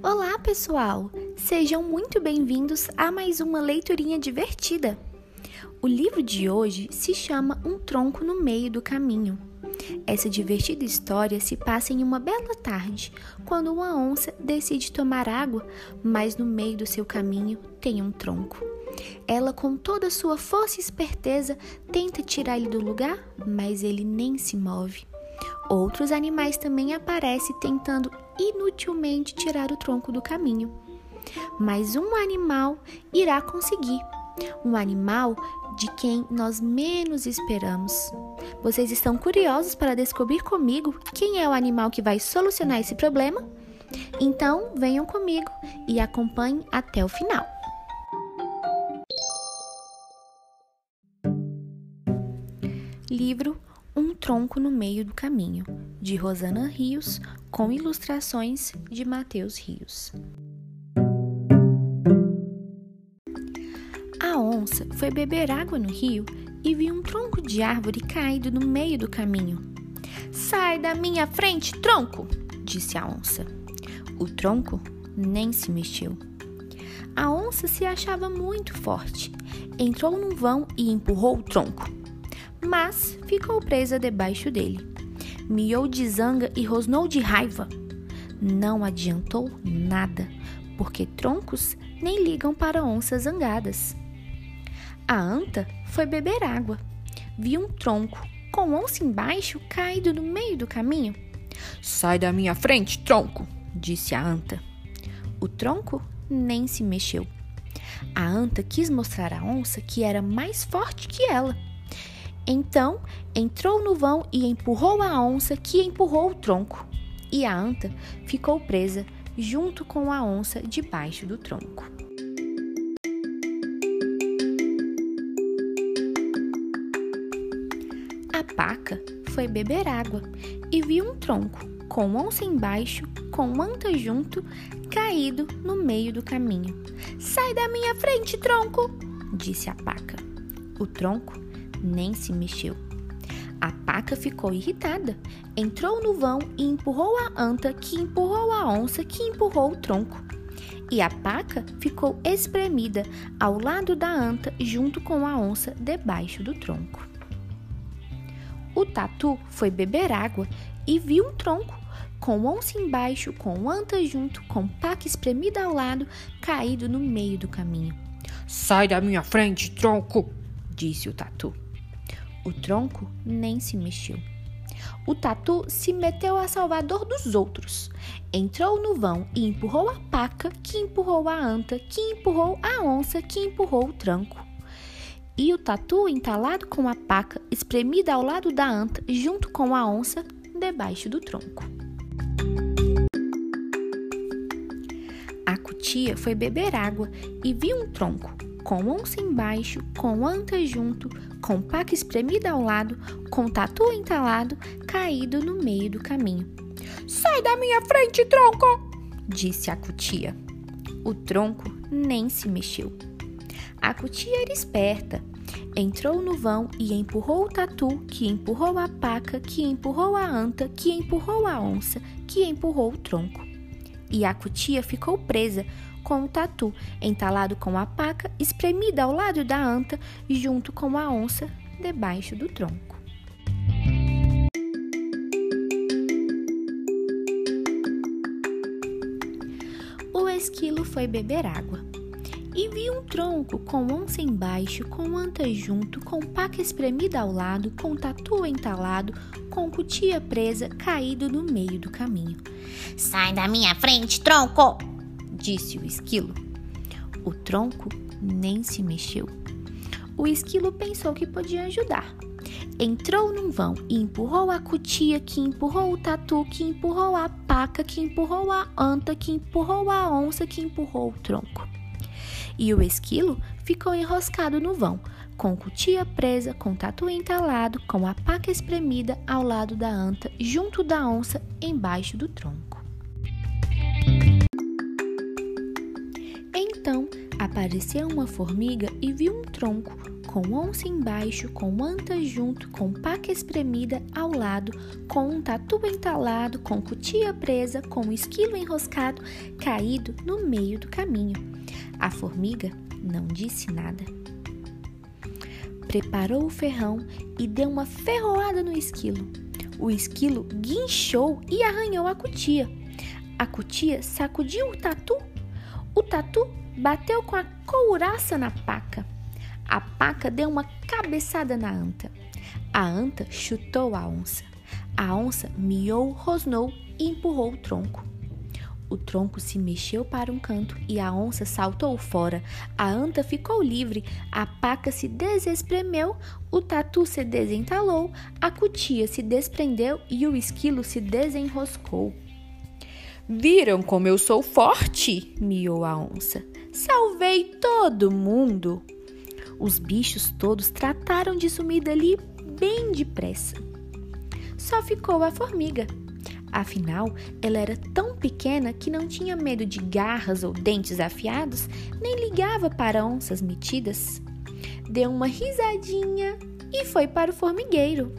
Olá, pessoal! Sejam muito bem-vindos a mais uma leiturinha divertida. O livro de hoje se chama Um Tronco no Meio do Caminho. Essa divertida história se passa em uma bela tarde, quando uma onça decide tomar água, mas no meio do seu caminho tem um tronco. Ela, com toda sua força e esperteza, tenta tirar ele do lugar, mas ele nem se move. Outros animais também aparecem tentando inutilmente tirar o tronco do caminho. Mas um animal irá conseguir. Um animal de quem nós menos esperamos. Vocês estão curiosos para descobrir comigo quem é o animal que vai solucionar esse problema? Então, venham comigo e acompanhem até o final. Livro Um Tronco no Meio do Caminho, de Rosana Rios, com ilustrações de Mateus Rios. A onça foi beber água no rio e viu um tronco de árvore caído no meio do caminho. Sai da minha frente, tronco! disse a onça. O tronco nem se mexeu. A onça se achava muito forte. Entrou num vão e empurrou o tronco mas ficou presa debaixo dele. Miou de zanga e rosnou de raiva. Não adiantou nada, porque troncos nem ligam para onças zangadas. A anta foi beber água. Viu um tronco com onça embaixo caído no meio do caminho. Sai da minha frente, tronco, disse a anta. O tronco nem se mexeu. A anta quis mostrar à onça que era mais forte que ela então entrou no vão e empurrou a onça, que empurrou o tronco. E a anta ficou presa junto com a onça debaixo do tronco. A paca foi beber água e viu um tronco com onça embaixo, com anta junto, caído no meio do caminho. Sai da minha frente, tronco! disse a paca. O tronco nem se mexeu. A paca ficou irritada, entrou no vão e empurrou a anta, que empurrou a onça, que empurrou o tronco. E a paca ficou espremida ao lado da anta, junto com a onça, debaixo do tronco. O tatu foi beber água e viu um tronco, com onça embaixo, com anta junto, com paca espremida ao lado, caído no meio do caminho. Sai da minha frente, tronco! disse o tatu. O tronco nem se mexeu. O tatu se meteu a salvador dos outros. Entrou no vão e empurrou a paca, que empurrou a anta, que empurrou a onça, que empurrou o tranco. E o tatu, entalado com a paca, espremida ao lado da anta, junto com a onça, debaixo do tronco. A cutia foi beber água e viu um tronco, com onça embaixo, com anta junto, com paca espremida ao lado, com tatu entalado, caído no meio do caminho. Sai da minha frente, tronco! disse a cutia. O tronco nem se mexeu. A cutia era esperta. Entrou no vão e empurrou o tatu, que empurrou a paca, que empurrou a anta, que empurrou a onça, que empurrou o tronco. E a cutia ficou presa com o tatu, entalado com a paca, espremida ao lado da anta, junto com a onça, debaixo do tronco. O esquilo foi beber água e viu um tronco com onça embaixo, com anta junto, com paca espremida ao lado, com tatu entalado, com cutia presa, caído no meio do caminho. Sai da minha frente, tronco! Disse o esquilo. O tronco nem se mexeu. O esquilo pensou que podia ajudar. Entrou num vão e empurrou a cutia, que empurrou o tatu, que empurrou a paca, que empurrou a anta, que empurrou a onça, que empurrou o tronco. E o esquilo ficou enroscado no vão, com cutia presa, com tatu entalado, com a paca espremida ao lado da anta, junto da onça, embaixo do tronco. Então apareceu uma formiga e viu um tronco com onça embaixo, com anta junto, com paca espremida ao lado, com um tatu entalado, com cutia presa, com um esquilo enroscado, caído no meio do caminho. A formiga não disse nada. Preparou o ferrão e deu uma ferroada no esquilo. O esquilo guinchou e arranhou a cutia. A cutia sacudiu o tatu. O tatu bateu com a couraça na paca. A paca deu uma cabeçada na anta. A anta chutou a onça. A onça miou, rosnou e empurrou o tronco. O tronco se mexeu para um canto e a onça saltou fora. A anta ficou livre, a paca se desespremeu, o tatu se desentalou, a cutia se desprendeu e o esquilo se desenroscou. Viram como eu sou forte? miou a onça. Salvei todo mundo! Os bichos todos trataram de sumir dali bem depressa. Só ficou a formiga. Afinal, ela era tão pequena que não tinha medo de garras ou dentes afiados, nem ligava para onças metidas. Deu uma risadinha e foi para o formigueiro.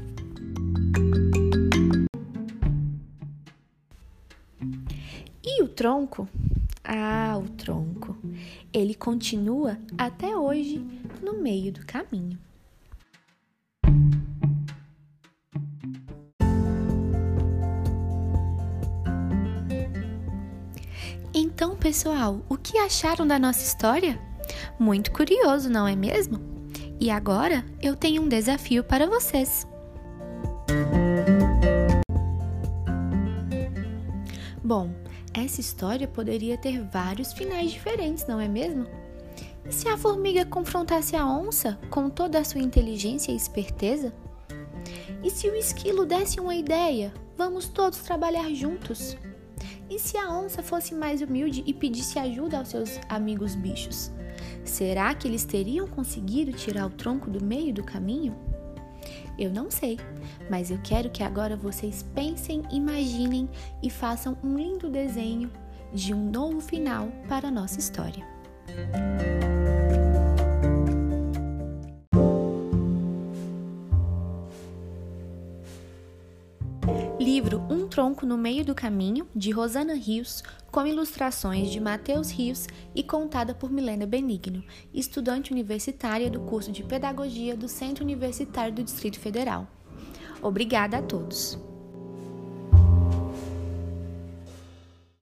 Tronco? Ah, o tronco. Ele continua até hoje no meio do caminho. Então, pessoal, o que acharam da nossa história? Muito curioso, não é mesmo? E agora eu tenho um desafio para vocês. Bom, essa história poderia ter vários finais diferentes, não é mesmo? E se a formiga confrontasse a onça com toda a sua inteligência e esperteza? E se o esquilo desse uma ideia? Vamos todos trabalhar juntos. E se a onça fosse mais humilde e pedisse ajuda aos seus amigos bichos? Será que eles teriam conseguido tirar o tronco do meio do caminho? Eu não sei, mas eu quero que agora vocês pensem, imaginem e façam um lindo desenho de um novo final para a nossa história. Tronco no Meio do Caminho, de Rosana Rios, com ilustrações de Matheus Rios e contada por Milena Benigno, estudante universitária do curso de Pedagogia do Centro Universitário do Distrito Federal. Obrigada a todos!